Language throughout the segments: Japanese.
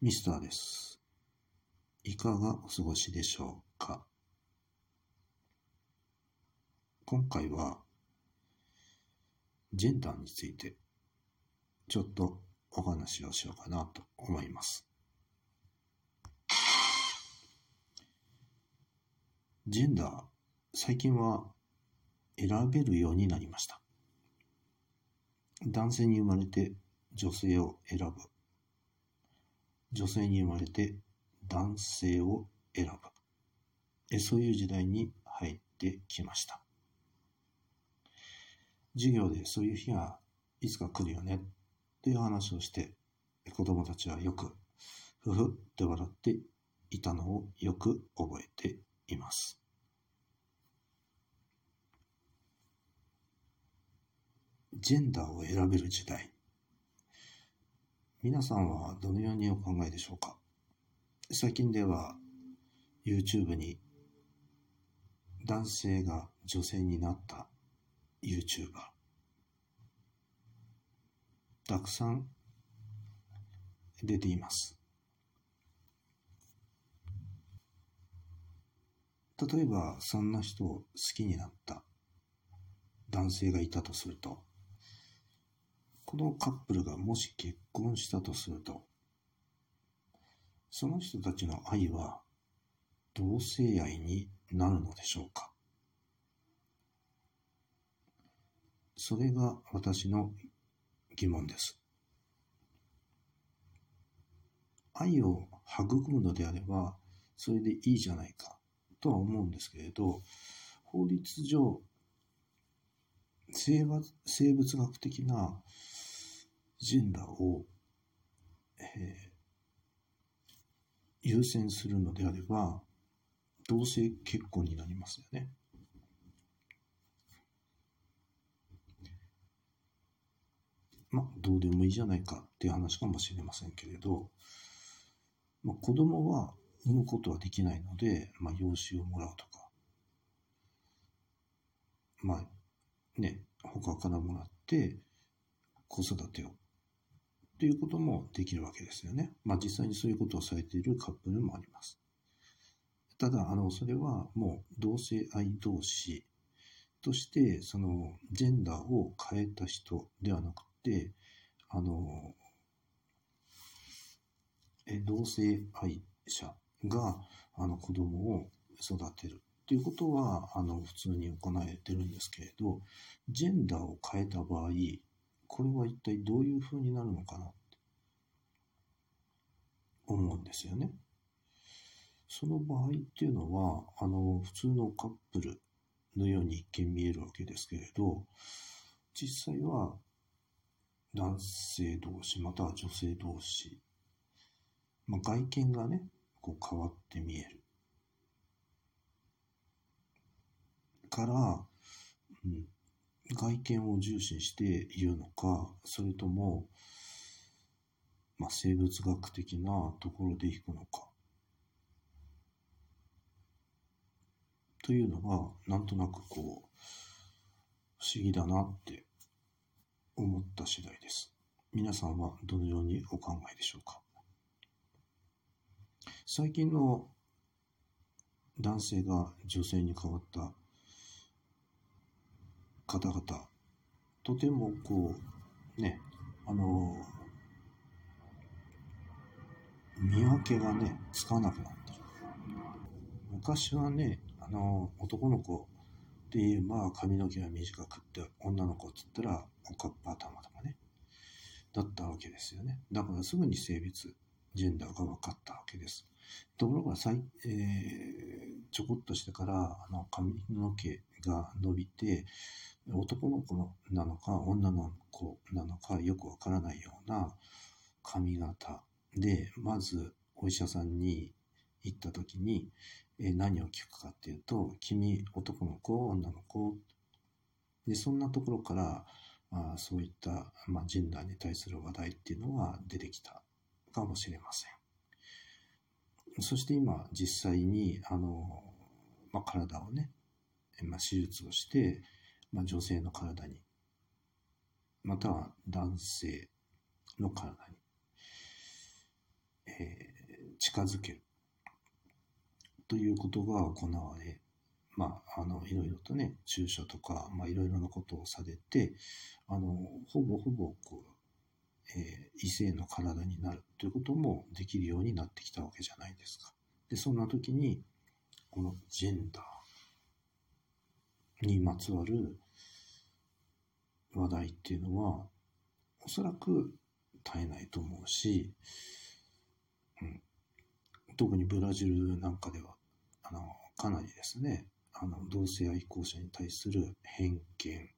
ミスターです。いかがお過ごしでしょうか？今回は、ジェンダーについて、ちょっとお話をしようかなと思います。ジェンダー、最近は選べるようになりました。男性に生まれて女性を選ぶ。女性に生まれて男性を選ぶ。えそういう時代に入ってきました。授業でそういう日がいつか来るよねっていう話をして、子供たちはよく、ふふって笑っていたのをよく覚えています。ジェンダーを選べる時代。皆さんはどのようにお考えでしょうか？最近では YouTube に男性が女性になった YouTuber たくさん出ています。例えばそんな人を好きになった男性がいたとするとこのカップルがもし結婚したとすると、その人たちの愛は同性愛になるのでしょうか？それが私の疑問です。愛を育むのであれば、それでいいじゃないかとは思うんですけれど、法律上、生物生物学的なジェンダーを、えー、優先するのであれば、同性結婚になりますよね。まあ、どうでもいいじゃないかっていう話かもしれませんけれど、まあ、子供は産むことはできないので、まあ、養子をもらうとか、まあ、ね、他からもらって子育てをということもできるわけですよね。まあ実際にそういうことをされているカップルもあります。ただ、あの、それはもう同性愛同士として、そのジェンダーを変えた人ではなくて、あの、え同性愛者があの子供を育てるということは、あの、普通に行われてるんですけれど、ジェンダーを変えた場合、これは一体どういう風になるのかなって思うんですよね。その場合っていうのは、あの、普通のカップルのように一見見えるわけですけれど、実際は男性同士、または女性同士、まあ、外見がね、こう変わって見える。から、うん、外見を重視して言うのか、それとも、まあ、生物学的なところでいくのか。というのが、なんとなくこう、不思議だなって思った次第です。皆さんはどのようにお考えでしょうか？最近の男性が女性に変わった方々、とてもこう、ね、あの、見分けがね、つかなくなってる。昔はね、あの、男の子っていう、まあ髪の毛が短くって、女の子って言ったら、おかっぱ頭とかね、だったわけですよね。だからすぐに性別、ジェンダーが分かったわけです。ところがさい、えー、ちょこっとしてからあの髪の毛が伸びて男の子なのか女の子なのかよくわからないような髪型でまずお医者さんに行った時に、え、何を聞くかっていうと「君男の子女の子」でそんなところからあそういった、まあ、ジェンダーに対する話題っていうのが出てきたかもしれません。そして今、実際に、あの、まあ、体をね、まあ、手術をして、まあ、女性の体に、または男性の体に、えー、近づけるということが行われ、まあ、あの、いろいろとね、注射とか、まあ、いろいろなことをされて、あの、ほぼほぼ、こう、えー、異性の体になるということもできるようになってきたわけじゃないですか。で、そんな時に、このジェンダーにまつわる話題っていうのは、おそらく絶えないと思うし、うん、特にブラジルなんかでは、あの、かなりですね、あの、同性愛好者に対する偏見、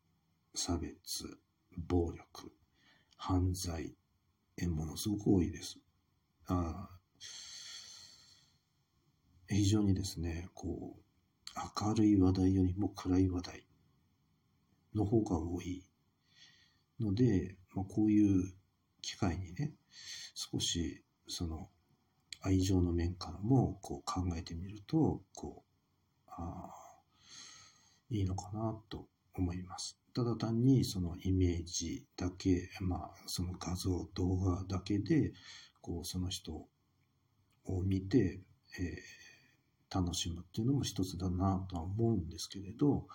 差別、暴力、犯罪、えものすごく多いです。あ非常にですね、こう、明るい話題よりも暗い話題の方が多いので、まあ、こういう機会にね、少しその愛情の面からもこう考えてみると、こう、あいいのかなと思います。ただ単にそのイメージだけ、まあその画像、動画だけで、こうその人を見て、えー、楽しむっていうのも一つだなとは思うんですけれど、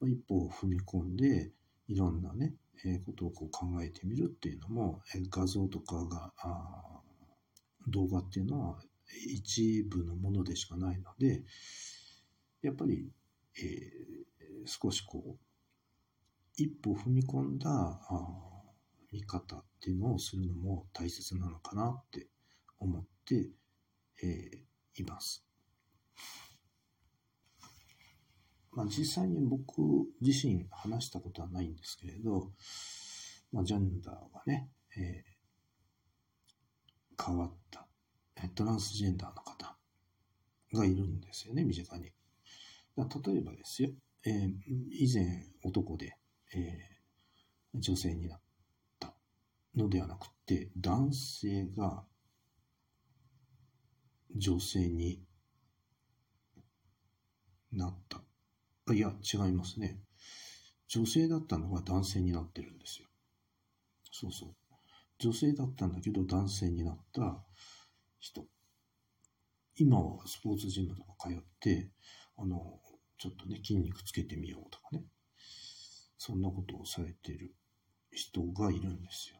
まあ、一歩を踏み込んで、いろんなね、えー、ことをこう考えてみるっていうのも、えー、画像とかが、あ動画っていうのは一部のものでしかないので、やっぱり、えー、少しこう、一歩踏み込んだあ見方っていうのをするのも大切なのかなって思って、えー、います。まあ、実際に僕自身話したことはないんですけれど、まあ、ジェンダーがね、えー、変わったトランスジェンダーの方がいるんですよね、身近に。例えばですよ、えー、以前男で、えー、女性になったのではなくて、男性が女性になった。いや、違いますね。女性だったのが男性になってるんですよ。そうそう。女性だったんだけど男性になった人。今はスポーツジムとか通って、あの、ちょっとね、筋肉つけてみようとかね。そんなことをされてる人がいるんですよ。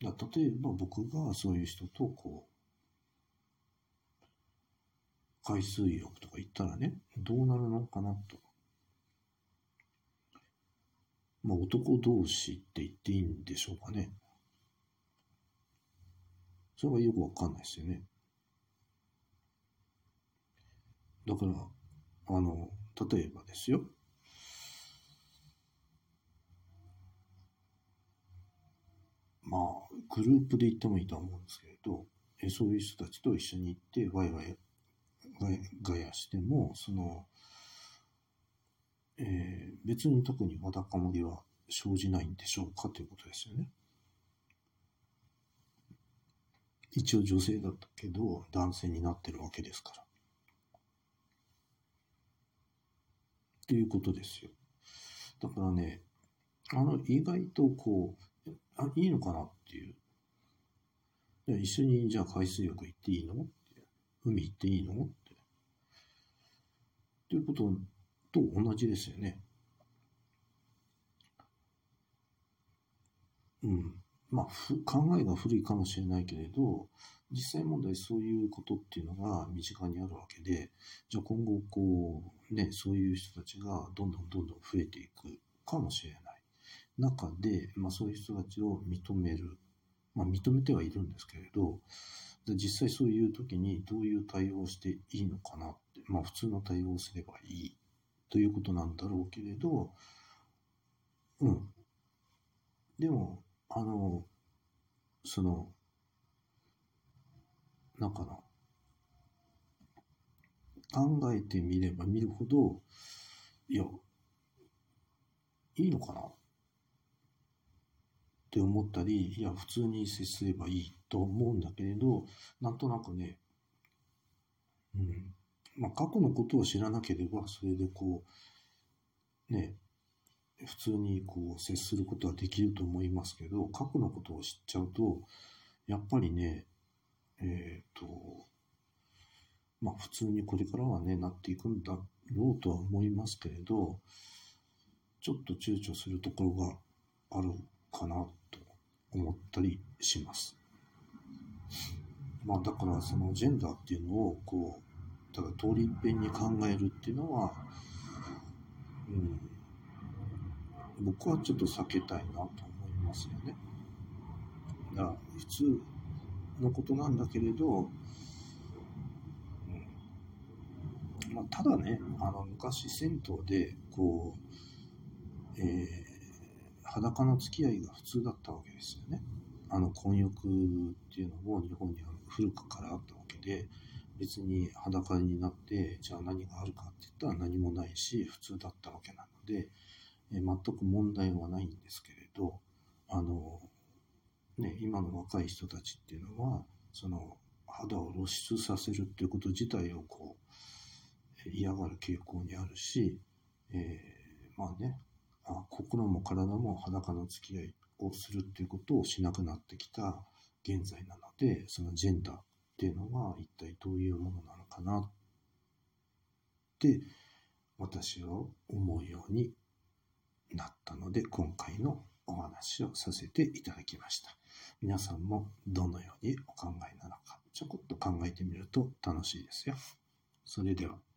だ例えば僕がそういう人とこう、海水浴とか行ったらね、どうなるのかなと。まあ、男同士って言っていいんでしょうかね。それがよくわかんないですよね。だから、あの、例えばですよ。まあ、グループで行ってもいいと思うんですけれど、えそういう人たちと一緒に行って、ワイワイガヤしても、その、えー、別に特にわだかまりは生じないんでしょうかということですよね。一応女性だったけど男性になってるわけですから。ということですよ。だからね、あの、意外とこう、あ、いいのかなっていう。一緒にじゃあ海水浴行っていいの？海行っていいの？って。ということと同じですよね。うん。まあ、考えが古いかもしれないけれど、実際問題そういうことっていうのが身近にあるわけで、じゃあ今後こう、ね、そういう人たちがどんどんどんどん増えていくかもしれない。中で、まあそういう人たちを認める。まあ認めてはいるんですけれど、実際そういう時にどういう対応をしていいのかなっ、まあ普通の対応をすればいいということなんだろうけれど、うん。でも、あの、その、なんかな、考えてみれば見るほど、いや、いいのかな？って思ったり、いや、普通に接すればいいと思うんだけれど、なんとなくね、うん、まあ、過去のことを知らなければ、それでこう、ね、普通にこう接することはできると思いますけど、過去のことを知っちゃうと、やっぱりね、えっ、と、まあ普通にこれからはね、なっていくんだろうとは思いますけれど、ちょっと躊躇するところがあるかなと思ったりします。まあだからそのジェンダーっていうのをこう、ただ通りいっぺんに考えるっていうのは、うん、僕はちょっと避けたいなと思いますよね。だから普通のことなんだけれど、うんまあ、ただね、あの昔銭湯でこう、えー、裸の付き合いが普通だったわけですよね。あの混浴っていうのも日本には古くからあったわけで、別に裸になって、じゃあ何があるかって言ったら何もないし、普通だったわけなので、え全く問題はないんですけれど、あの、ね、今の若い人たちっていうのは、その肌を露出させるっていうこと自体をこう、嫌がる傾向にあるし、えー、まあね、あ心も体も裸の付き合いをするっていうことをしなくなってきた現在なので、そのジェンダーっていうのは一体どういうものなのかなって私は思うようになったので今回のお話をさせていただきました。皆さんもどのようにお考えなのかちょこっと考えてみると楽しいですよ。それでは。